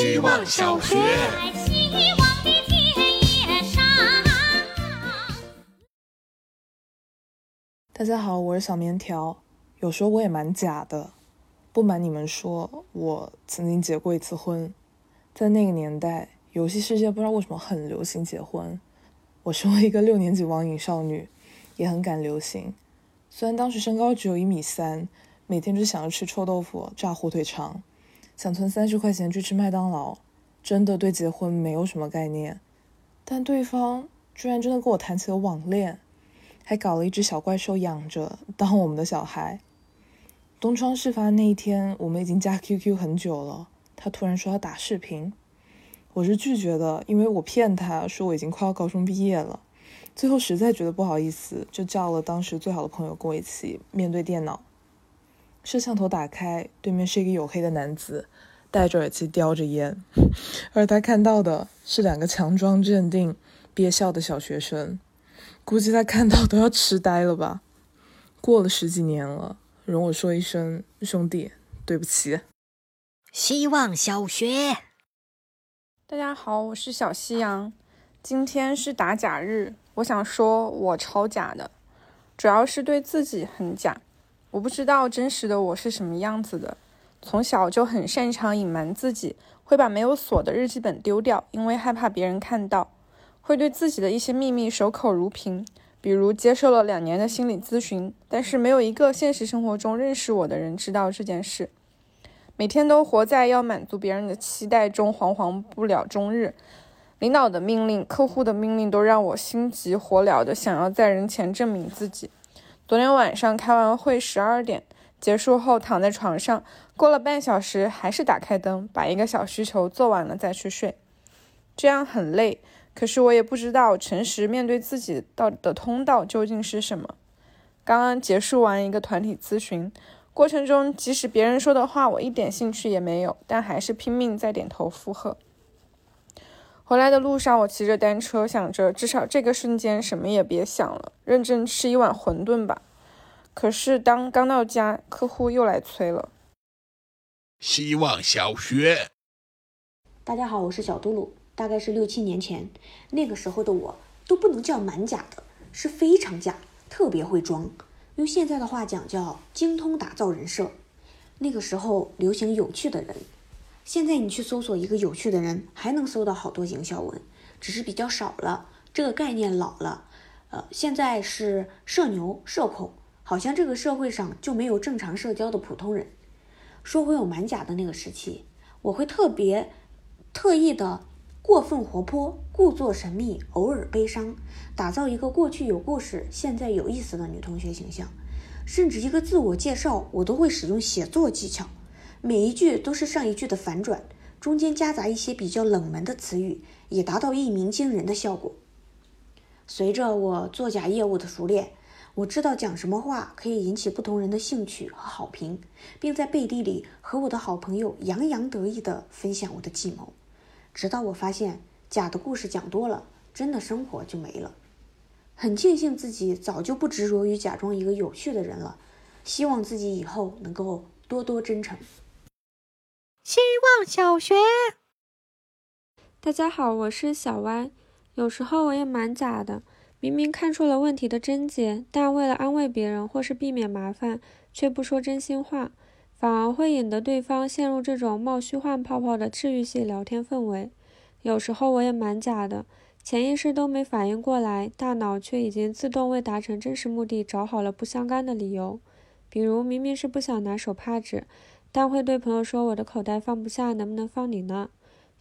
希望小学。大家好，我是小棉条。有时候我也蛮假的，不瞒你们说，我曾经结过一次婚。在那个年代，游戏世界不知道为什么很流行结婚。我身为一个六年级网瘾少女，也很敢流行。虽然当时身高只有一米三，每天只想着吃臭豆腐、炸火腿肠，想存三十块钱去吃麦当劳，真的对结婚没有什么概念。但对方居然真的跟我谈起了网恋，还搞了一只小怪兽养着当我们的小孩。东窗事发那一天，我们已经加 QQ 很久了。他突然说要打视频，我是拒绝的，因为我骗他说我已经快要高中毕业了。最后实在觉得不好意思，就叫了当时最好的朋友跟我一起面对电脑。摄像头打开，对面是一个黝黑的男子，戴着耳机叼着烟，而他看到的是两个强装镇定、憋笑的小学生。估计他看到都要痴呆了吧？过了十几年了。容我说一声，兄弟，对不起。希望小学，大家好，我是小夕阳。今天是打假日，我想说，我超假的，主要是对自己很假。我不知道真实的我是什么样子的。从小就很擅长隐瞒自己，会把没有锁的日记本丢掉，因为害怕别人看到；会对自己的一些秘密守口如瓶。比如接受了两年的心理咨询，但是没有一个现实生活中认识我的人知道这件事。每天都活在要满足别人的期待中，惶惶不了终日。领导的命令、客户的命令都让我心急火燎的想要在人前证明自己。昨天晚上开完会，十二点结束后躺在床上，过了半小时还是打开灯，把一个小需求做完了再去睡，这样很累。可是我也不知道诚实面对自己到的通道究竟是什么。刚刚结束完一个团体咨询过程中，即使别人说的话我一点兴趣也没有，但还是拼命在点头附和。回来的路上，我骑着单车，想着至少这个瞬间什么也别想了，认真吃一碗馄饨吧。可是当刚到家，客户又来催了。希望小学，大家好，我是小嘟噜。大概是六七年前，那个时候的我都不能叫蛮假的，是非常假，特别会装。用现在的话讲，叫精通打造人设。那个时候流行有趣的人，现在你去搜索一个有趣的人，还能搜到好多营销文，只是比较少了，这个概念老了。呃，现在是社牛、社恐，好像这个社会上就没有正常社交的普通人。说回我满甲的那个时期，我会特别特意的。过分活泼，故作神秘，偶尔悲伤，打造一个过去有故事、现在有意思的女同学形象。甚至一个自我介绍，我都会使用写作技巧，每一句都是上一句的反转，中间夹杂一些比较冷门的词语，以达到一鸣惊人的效果。随着我作假业务的熟练，我知道讲什么话可以引起不同人的兴趣和好评，并在背地里和我的好朋友洋洋得意地分享我的计谋。直到我发现假的故事讲多了，真的生活就没了。很庆幸自己早就不执着于假装一个有趣的人了，希望自己以后能够多多真诚。希望小学，大家好，我是小歪。有时候我也蛮假的，明明看出了问题的症结，但为了安慰别人或是避免麻烦，却不说真心话。反而会引得对方陷入这种冒虚幻泡泡的治愈系聊天氛围。有时候我也蛮假的，潜意识都没反应过来，大脑却已经自动为达成真实目的找好了不相干的理由。比如明明是不想拿手帕纸，但会对朋友说我的口袋放不下，能不能放你那？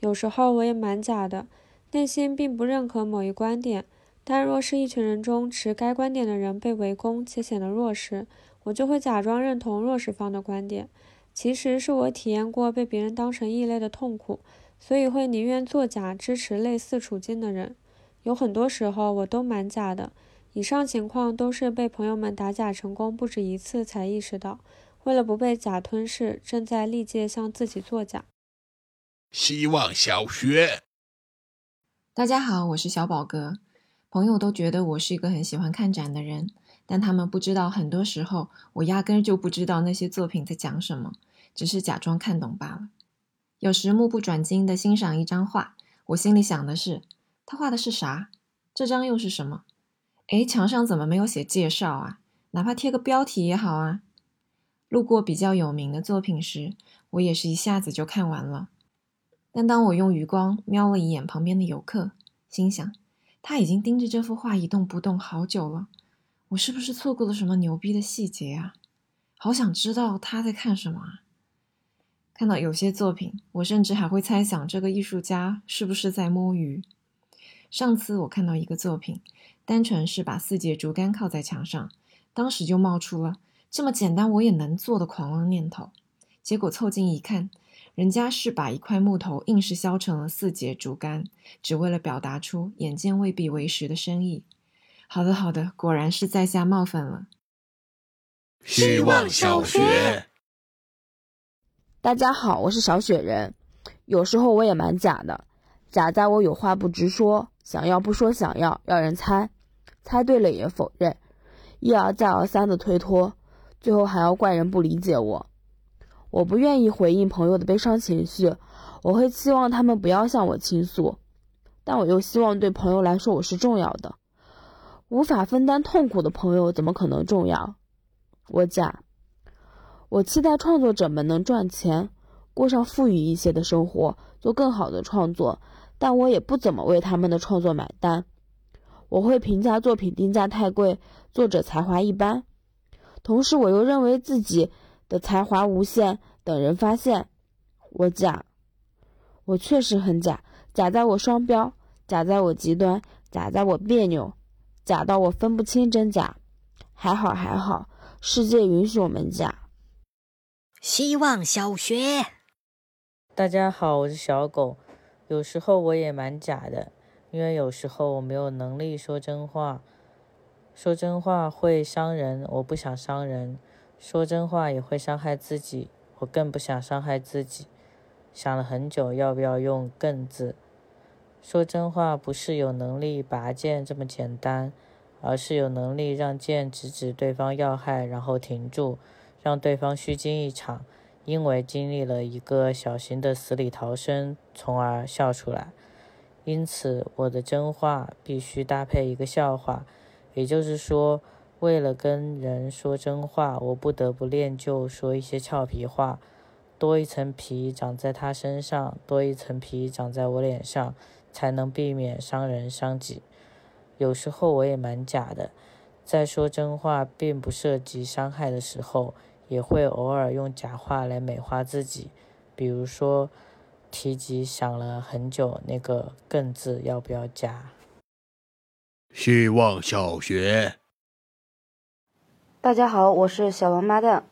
有时候我也蛮假的，内心并不认可某一观点，但若是一群人中持该观点的人被围攻且显得弱势。我就会假装认同弱势方的观点，其实是我体验过被别人当成异类的痛苦，所以会宁愿作假支持类似处境的人。有很多时候我都蛮假的，以上情况都是被朋友们打假成功不止一次才意识到，为了不被假吞噬，正在历届向自己作假。希望小学，大家好，我是小宝哥，朋友都觉得我是一个很喜欢看展的人。但他们不知道，很多时候我压根就不知道那些作品在讲什么，只是假装看懂罢了。有时目不转睛地欣赏一张画，我心里想的是：他画的是啥？这张又是什么？哎，墙上怎么没有写介绍啊？哪怕贴个标题也好啊。路过比较有名的作品时，我也是一下子就看完了。但当我用余光瞄了一眼旁边的游客，心想他已经盯着这幅画一动不动好久了，我是不是错过了什么牛逼的细节啊？好想知道他在看什么啊！看到有些作品，我甚至还会猜想这个艺术家是不是在摸鱼。上次我看到一个作品。单纯是把四节竹竿靠在墙上，当时就冒出了这么简单我也能做的狂妄念头。结果凑近一看，人家是把一块木头硬是削成了四节竹竿，只为了表达出“眼见未必为实”的深意。好的，好的，果然是在下冒犯了。希望小学，大家好，我是小雪人。有时候我也蛮假的，假在我有话不直说，想要不说想要，让人猜。猜对了也否认，一而再而三的推脱，最后还要怪人不理解我。我不愿意回应朋友的悲伤情绪，我会期望他们不要向我倾诉，但我又希望对朋友来说我是重要的。无法分担痛苦的朋友怎么可能重要？我假。我期待创作者们能赚钱，过上富裕一些的生活，做更好的创作，但我也不怎么为他们的创作买单。我会评价作品定价太贵，作者才华一般，同时我又认为自己的才华无限，等人发现。我假，我确实很假，假在我双标，假在我极端，假在我别扭，假到我分不清真假。还好还好，世界允许我们假。希望小学，大家好，我是小狗，有时候我也蛮假的。因为有时候我没有能力说真话，说真话会伤人，我不想伤人；说真话也会伤害自己，我更不想伤害自己。想了很久，要不要用“更”字？说真话不是有能力拔剑这么简单，而是有能力让剑直指对方要害，然后停住，让对方虚惊一场，因为经历了一个小型的死里逃生，从而笑出来。因此，我的真话必须搭配一个笑话，也就是说，为了跟人说真话，我不得不练就说一些俏皮话，多一层皮长在他身上，多一层皮长在我脸上，才能避免伤人伤己。有时候我也蛮假的，在说真话并不涉及伤害的时候，也会偶尔用假话来美化自己，比如说。提及想了很久，那个“更”字要不要加？希望小学。大家好，我是小王八蛋。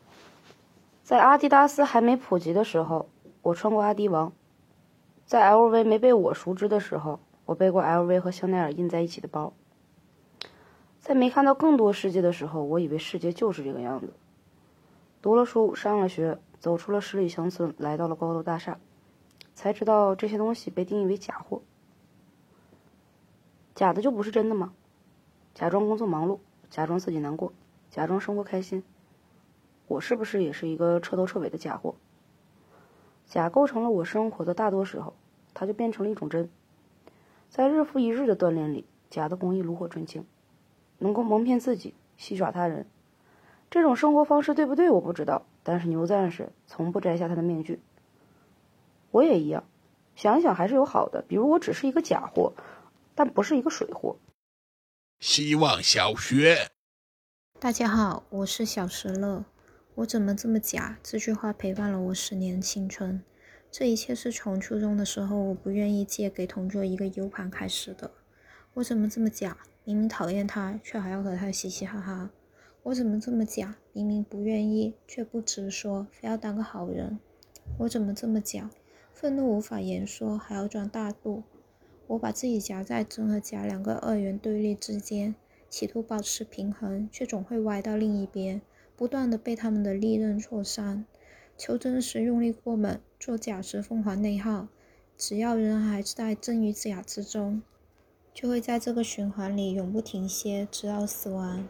在阿迪达斯还没普及的时候，我穿过阿迪王；在 LV 没被我熟知的时候，我背过 LV 和香奈儿印在一起的包。在没看到更多世界的时候，我以为世界就是这个样子。读了书，上了学，走出了十里乡村，来到了高楼大厦。才知道这些东西被定义为假货，假的就不是真的吗？假装工作忙碌，假装自己难过，假装生活开心，我是不是也是一个彻头彻尾的假货？假构成了我生活的大多时候，它就变成了一种真。在日复一日的锻炼里，假的工艺炉火纯青，能够蒙骗自己，戏耍他人。这种生活方式对不对？我不知道，但是牛战士从不摘下他的面具。我也一样，想一想还是有好的，比如我只是一个假货，但不是一个水货。希望小学，大家好，我是小石乐。我怎么这么假？这句话陪伴了我十年青春。这一切是从初中的时候我不愿意借给同桌一个 U 盘开始的。我怎么这么假？明明讨厌他，却还要和他嘻嘻哈哈。我怎么这么假？明明不愿意，却不直说，非要当个好人。我怎么这么假？愤怒无法言说，还要装大度。我把自己夹在真和假两个二元对立之间，企图保持平衡，却总会歪到另一边，不断的被他们的利刃挫伤。求真时用力过猛，做假时疯狂内耗。只要人还在真与假之中，就会在这个循环里永不停歇，直到死亡。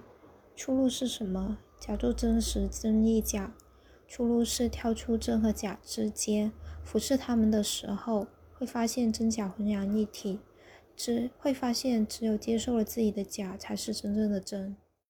出路是什么？假做真时真亦假。出路是跳出真和假之间。俯视他们的时候，会发现真假浑然一体，只会发现只有接受了自己的假，才是真正的真。